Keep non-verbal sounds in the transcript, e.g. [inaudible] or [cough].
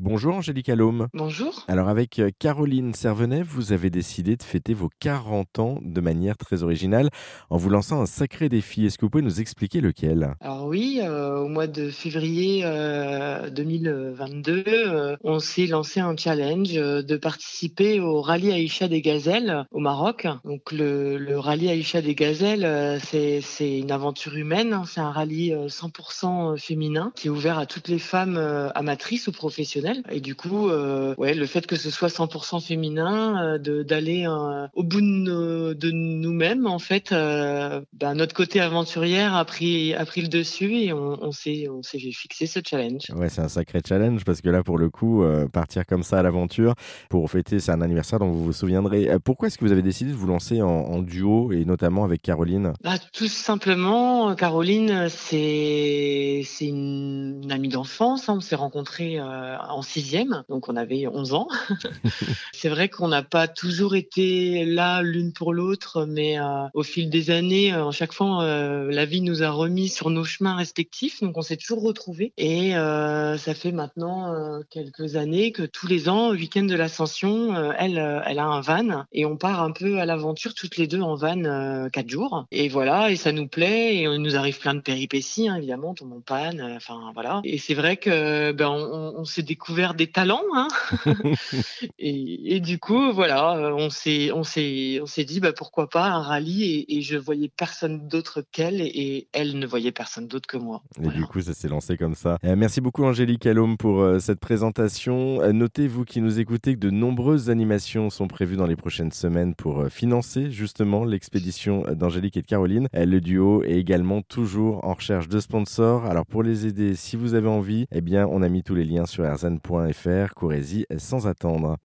Bonjour Angélique Allôme. Bonjour. Alors avec euh, Caroline Servenet, vous avez décidé de fêter vos 40 ans de manière très originale en vous lançant un sacré défi. Est-ce que vous pouvez nous expliquer lequel? Alors oui, euh, au mois de février euh, 2022, euh, on s'est lancé un challenge de participer au rallye Aïcha des Gazelles au Maroc. Donc le, le rallye Aïcha des Gazelles, c'est c'est une aventure humaine, hein. c'est un rallye euh, 100% féminin qui est ouvert à toutes les femmes amatrices ou professionnelles. Et du coup, euh, ouais, le fait que ce soit 100% féminin, euh, de- d'aller euh, au bout de, nos- de nous-mêmes, en fait, euh, ben, notre côté aventurière a pris, a pris le dessus et on, on s'est on s'est fixé ce challenge. Ouais, c'est un sacré challenge parce que là, pour le coup, euh, partir comme ça à l'aventure pour fêter, c'est un anniversaire dont vous vous souviendrez. Pourquoi est-ce que vous avez décidé de vous lancer en, en duo et notamment avec Caroline? Ah, tout simplement, Caroline, c'est c'est une, une amie d'enfance. hein. On s'est rencontrés euh, en sixième, donc on avait 11 ans. [laughs] c'est vrai qu'on n'a pas toujours été là l'une pour l'autre, mais euh, au fil des années, euh, chaque fois, euh, la vie nous a remis sur nos chemins respectifs, donc on s'est toujours retrouvés. Et ça fait maintenant quelques années que tous les ans, week-end de l'Ascension, elle, elle a un van et on part un peu à l'aventure toutes les deux en van quatre jours. Et voilà, et ça nous plaît et on nous arrive plein de péripéties, hein, évidemment, on tombe en panne, enfin voilà. Et c'est vrai que ben on, on s'est découvert des talents, hein. [laughs] et, et du coup, voilà, euh, on s'est on s'est on s'est dit bah pourquoi pas un rallye et, et je voyais personne d'autre qu'elle et, elle ne voyait personne d'autre que moi. Et Voilà. du coup, ça s'est lancé comme ça. Euh, merci beaucoup Angélique Allôme pour euh, cette présentation. Euh, notez, vous qui nous écoutez, que de nombreuses animations sont prévues dans les prochaines semaines pour financer justement l'expédition d'Angélique et de Caroline. Le duo est également toujours en recherche de sponsors. Alors pour les aider, si vous avez envie, eh bien on a mis tous les liens sur erzan.fr. Courez-y sans attendre.